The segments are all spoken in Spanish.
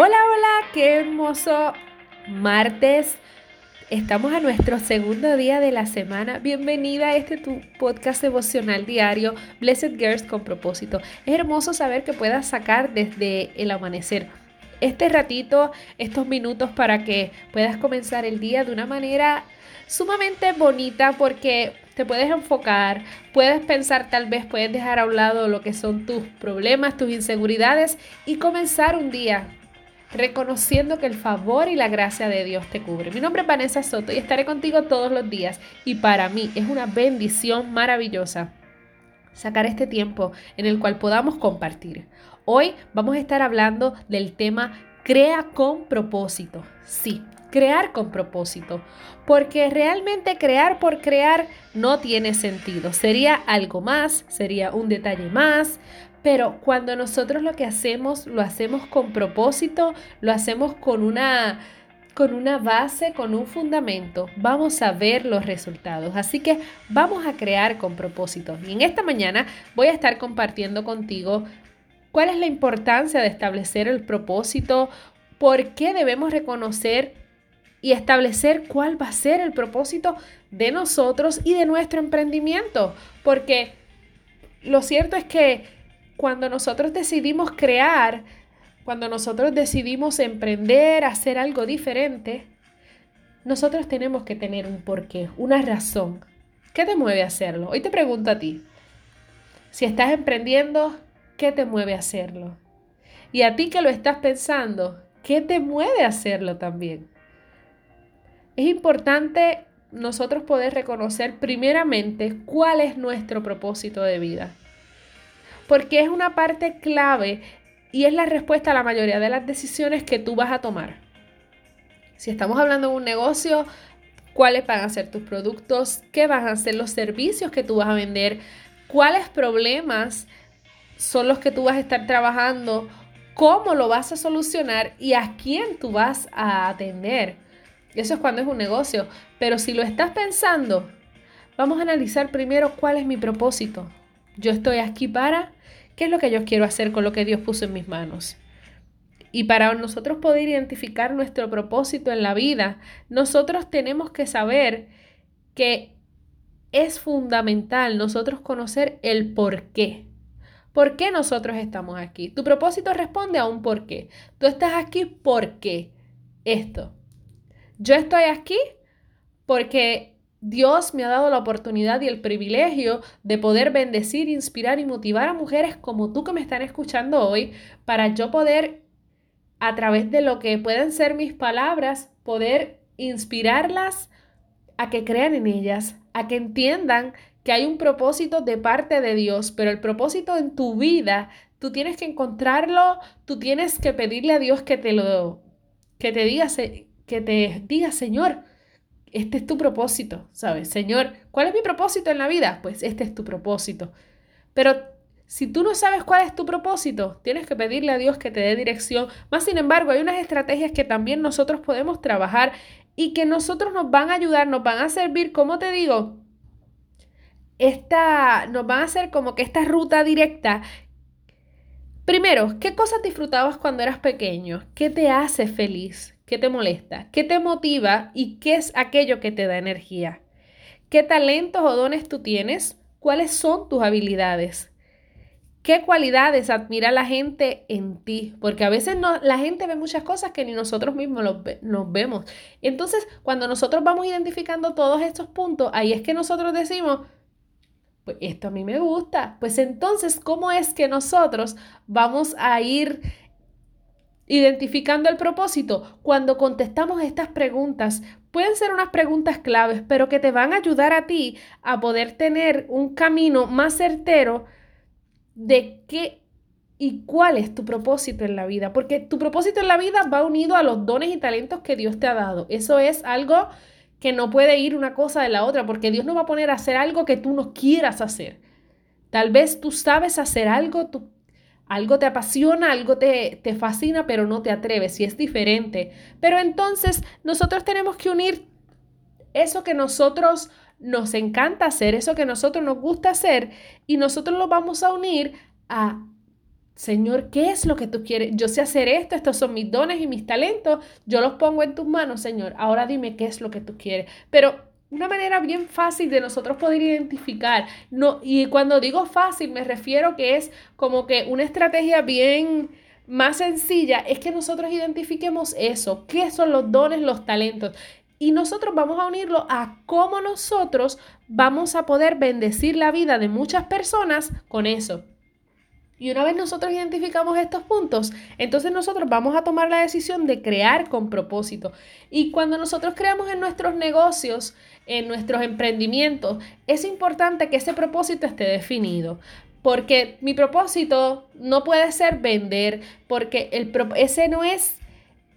Hola, hola, qué hermoso martes. Estamos a nuestro segundo día de la semana. Bienvenida a este tu podcast emocional diario, Blessed Girls con propósito. Es hermoso saber que puedas sacar desde el amanecer este ratito, estos minutos para que puedas comenzar el día de una manera sumamente bonita porque te puedes enfocar, puedes pensar tal vez, puedes dejar a un lado lo que son tus problemas, tus inseguridades y comenzar un día reconociendo que el favor y la gracia de Dios te cubre. Mi nombre es Vanessa Soto y estaré contigo todos los días y para mí es una bendición maravillosa sacar este tiempo en el cual podamos compartir. Hoy vamos a estar hablando del tema crea con propósito. Sí, crear con propósito, porque realmente crear por crear no tiene sentido. Sería algo más, sería un detalle más, pero cuando nosotros lo que hacemos, lo hacemos con propósito, lo hacemos con una con una base, con un fundamento, vamos a ver los resultados. Así que vamos a crear con propósito. Y en esta mañana voy a estar compartiendo contigo cuál es la importancia de establecer el propósito, por qué debemos reconocer y establecer cuál va a ser el propósito de nosotros y de nuestro emprendimiento. Porque lo cierto es que cuando nosotros decidimos crear, cuando nosotros decidimos emprender, hacer algo diferente, nosotros tenemos que tener un porqué, una razón. ¿Qué te mueve a hacerlo? Hoy te pregunto a ti. Si estás emprendiendo, ¿qué te mueve a hacerlo? Y a ti que lo estás pensando, ¿qué te mueve a hacerlo también? Es importante nosotros poder reconocer primeramente cuál es nuestro propósito de vida porque es una parte clave y es la respuesta a la mayoría de las decisiones que tú vas a tomar. Si estamos hablando de un negocio, cuáles van a ser tus productos, qué van a ser los servicios que tú vas a vender, cuáles problemas son los que tú vas a estar trabajando, cómo lo vas a solucionar y a quién tú vas a atender. Eso es cuando es un negocio. Pero si lo estás pensando, vamos a analizar primero cuál es mi propósito. Yo estoy aquí para ¿Qué es lo que yo quiero hacer con lo que Dios puso en mis manos? Y para nosotros poder identificar nuestro propósito en la vida, nosotros tenemos que saber que es fundamental nosotros conocer el por qué. ¿Por qué nosotros estamos aquí? Tu propósito responde a un por qué. Tú estás aquí porque esto. Yo estoy aquí porque Dios me ha dado la oportunidad y el privilegio de poder bendecir, inspirar y motivar a mujeres como tú que me están escuchando hoy para yo poder, a través de lo que pueden ser mis palabras, poder inspirarlas a que crean en ellas, a que entiendan que hay un propósito de parte de Dios, pero el propósito en tu vida, tú tienes que encontrarlo, tú tienes que pedirle a Dios que te lo, que te diga, que te diga, Señor, este es tu propósito, ¿sabes? Señor, ¿cuál es mi propósito en la vida? Pues este es tu propósito. Pero si tú no sabes cuál es tu propósito, tienes que pedirle a Dios que te dé dirección. Más sin embargo, hay unas estrategias que también nosotros podemos trabajar y que nosotros nos van a ayudar, nos van a servir, como te digo, esta, nos van a hacer como que esta ruta directa. Primero, ¿qué cosas disfrutabas cuando eras pequeño? ¿Qué te hace feliz? ¿Qué te molesta? ¿Qué te motiva? ¿Y qué es aquello que te da energía? ¿Qué talentos o dones tú tienes? ¿Cuáles son tus habilidades? ¿Qué cualidades admira la gente en ti? Porque a veces no, la gente ve muchas cosas que ni nosotros mismos nos vemos. Entonces, cuando nosotros vamos identificando todos estos puntos, ahí es que nosotros decimos, pues esto a mí me gusta. Pues entonces, ¿cómo es que nosotros vamos a ir Identificando el propósito, cuando contestamos estas preguntas, pueden ser unas preguntas claves, pero que te van a ayudar a ti a poder tener un camino más certero de qué y cuál es tu propósito en la vida. Porque tu propósito en la vida va unido a los dones y talentos que Dios te ha dado. Eso es algo que no puede ir una cosa de la otra, porque Dios no va a poner a hacer algo que tú no quieras hacer. Tal vez tú sabes hacer algo, tú algo te apasiona, algo te, te fascina, pero no te atreves y es diferente. Pero entonces nosotros tenemos que unir eso que nosotros nos encanta hacer, eso que nosotros nos gusta hacer, y nosotros lo vamos a unir a Señor, ¿qué es lo que tú quieres? Yo sé hacer esto, estos son mis dones y mis talentos, yo los pongo en tus manos, Señor. Ahora dime qué es lo que tú quieres. Pero una manera bien fácil de nosotros poder identificar, no, y cuando digo fácil me refiero que es como que una estrategia bien más sencilla, es que nosotros identifiquemos eso, qué son los dones, los talentos. Y nosotros vamos a unirlo a cómo nosotros vamos a poder bendecir la vida de muchas personas con eso. Y una vez nosotros identificamos estos puntos, entonces nosotros vamos a tomar la decisión de crear con propósito. Y cuando nosotros creamos en nuestros negocios, en nuestros emprendimientos, es importante que ese propósito esté definido. Porque mi propósito no puede ser vender, porque el, ese no es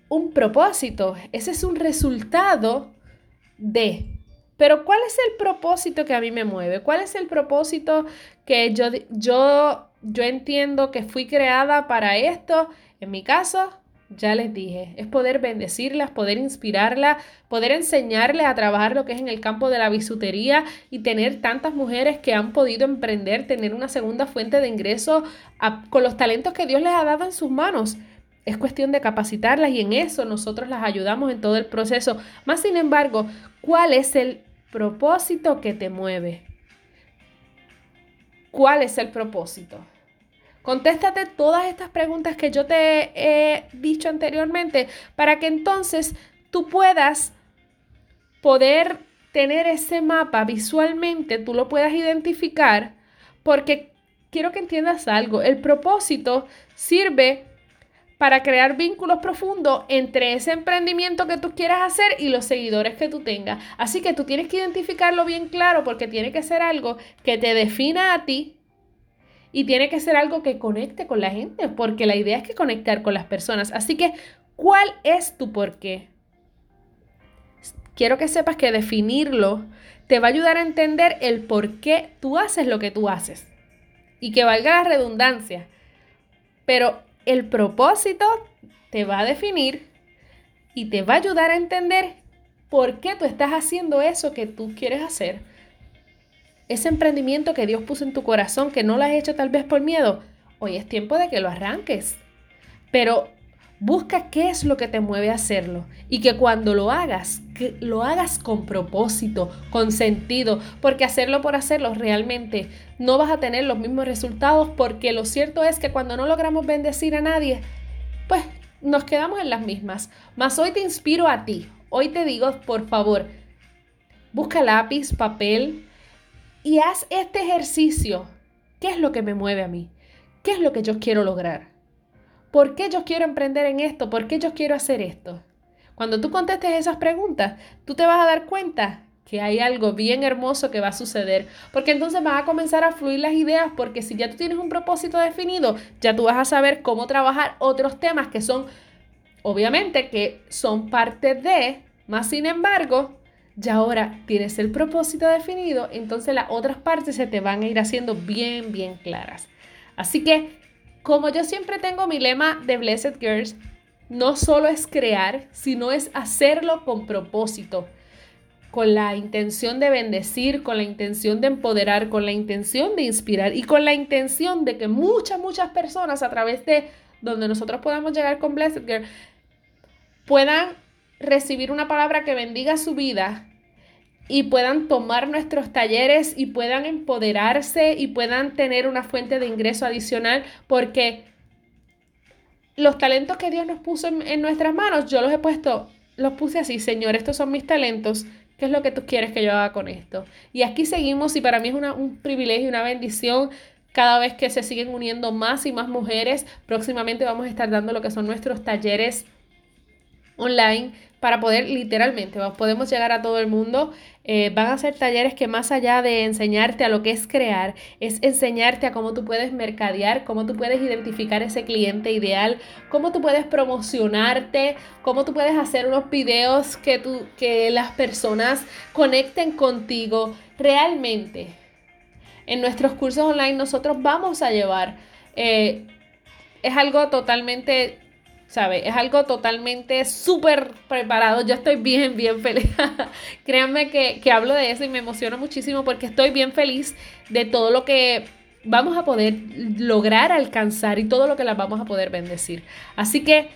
un propósito, ese es un resultado de. Pero ¿cuál es el propósito que a mí me mueve? ¿Cuál es el propósito que yo, yo yo entiendo que fui creada para esto. En mi caso, ya les dije, es poder bendecirlas, poder inspirarlas, poder enseñarles a trabajar lo que es en el campo de la bisutería y tener tantas mujeres que han podido emprender, tener una segunda fuente de ingreso con los talentos que Dios les ha dado en sus manos. Es cuestión de capacitarlas y en eso nosotros las ayudamos en todo el proceso. Más sin embargo, ¿cuál es el propósito que te mueve? ¿Cuál es el propósito? Contéstate todas estas preguntas que yo te he dicho anteriormente para que entonces tú puedas poder tener ese mapa visualmente, tú lo puedas identificar, porque quiero que entiendas algo, el propósito sirve para crear vínculos profundos entre ese emprendimiento que tú quieras hacer y los seguidores que tú tengas. Así que tú tienes que identificarlo bien claro porque tiene que ser algo que te defina a ti, y tiene que ser algo que conecte con la gente, porque la idea es que conectar con las personas. Así que, ¿cuál es tu por qué? Quiero que sepas que definirlo te va a ayudar a entender el por qué tú haces lo que tú haces. Y que valga la redundancia. Pero el propósito te va a definir y te va a ayudar a entender por qué tú estás haciendo eso que tú quieres hacer ese emprendimiento que Dios puso en tu corazón, que no lo has hecho tal vez por miedo, hoy es tiempo de que lo arranques. Pero busca qué es lo que te mueve a hacerlo y que cuando lo hagas, lo hagas con propósito, con sentido, porque hacerlo por hacerlo realmente no vas a tener los mismos resultados porque lo cierto es que cuando no logramos bendecir a nadie, pues nos quedamos en las mismas. Mas hoy te inspiro a ti, hoy te digo, por favor, busca lápiz, papel, y haz este ejercicio. ¿Qué es lo que me mueve a mí? ¿Qué es lo que yo quiero lograr? ¿Por qué yo quiero emprender en esto? ¿Por qué yo quiero hacer esto? Cuando tú contestes esas preguntas, tú te vas a dar cuenta que hay algo bien hermoso que va a suceder, porque entonces van a comenzar a fluir las ideas, porque si ya tú tienes un propósito definido, ya tú vas a saber cómo trabajar otros temas que son, obviamente, que son parte de, más sin embargo, ya ahora tienes el propósito definido, entonces las otras partes se te van a ir haciendo bien, bien claras. Así que, como yo siempre tengo mi lema de Blessed Girls, no solo es crear, sino es hacerlo con propósito, con la intención de bendecir, con la intención de empoderar, con la intención de inspirar y con la intención de que muchas, muchas personas a través de donde nosotros podamos llegar con Blessed Girl puedan recibir una palabra que bendiga su vida y puedan tomar nuestros talleres y puedan empoderarse y puedan tener una fuente de ingreso adicional porque los talentos que Dios nos puso en, nuestras manos, yo los he puesto, los puse así, Señor, estos son mis talentos, ¿qué es lo que tú quieres que yo haga con esto? Y aquí seguimos y para mí es un privilegio y una bendición cada vez que se siguen uniendo más y más mujeres. Próximamente vamos a estar dando lo que son nuestros talleres online para poder literalmente, podemos llegar a todo el mundo. Eh, van a ser talleres que más allá de enseñarte a lo que es crear, es enseñarte a cómo tú puedes mercadear, cómo tú puedes identificar ese cliente ideal, cómo tú puedes promocionarte, cómo tú puedes hacer unos videos que, tú, que las personas conecten contigo realmente. En nuestros cursos online nosotros vamos a llevar, eh, es algo totalmente ¿sabe? Es algo totalmente súper preparado. Yo estoy bien, bien feliz. Créanme que, que, hablo de eso y me emociona muchísimo porque estoy bien feliz de todo lo que vamos a poder lograr alcanzar y todo lo que las vamos a poder bendecir. Así que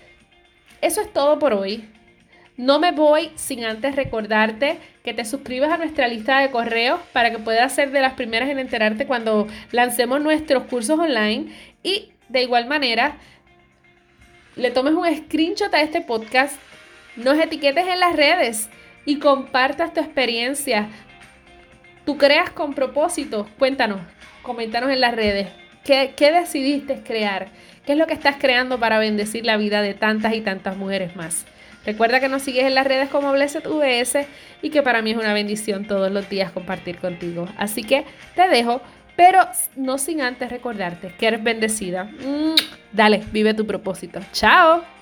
eso es todo por hoy. No me voy sin antes recordarte que te suscribas a nuestra lista de correos para que puedas ser de las primeras en enterarte cuando lancemos nuestros cursos online y de igual manera le tomes un screenshot a este podcast, nos etiquetes en las redes y compartas tu experiencia. Tú creas con propósito, cuéntanos, coméntanos en las redes. ¿Qué, ¿Qué decidiste crear? ¿Qué es lo que estás creando para bendecir la vida de tantas y tantas mujeres más? Recuerda que nos sigues en las redes como Blessed VS y que para mí es una bendición todos los días compartir contigo. Así que te dejo, pero no sin antes recordarte que eres bendecida. Mm, dale, vive tu propósito. Chao.